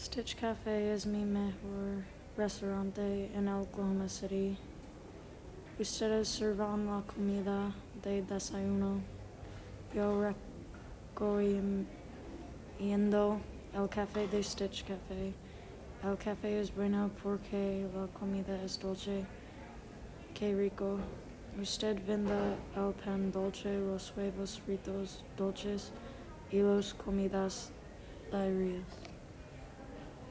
Stitch Cafe is mi mejor restaurante en Oklahoma City. Ustedes sirvan la comida de desayuno. Yo recomiendo el café de Stitch Cafe. El café es bueno porque la comida es dulce. Qué rico. Usted vende el pan dulce, los huevos fritos dulces y las comidas diarias.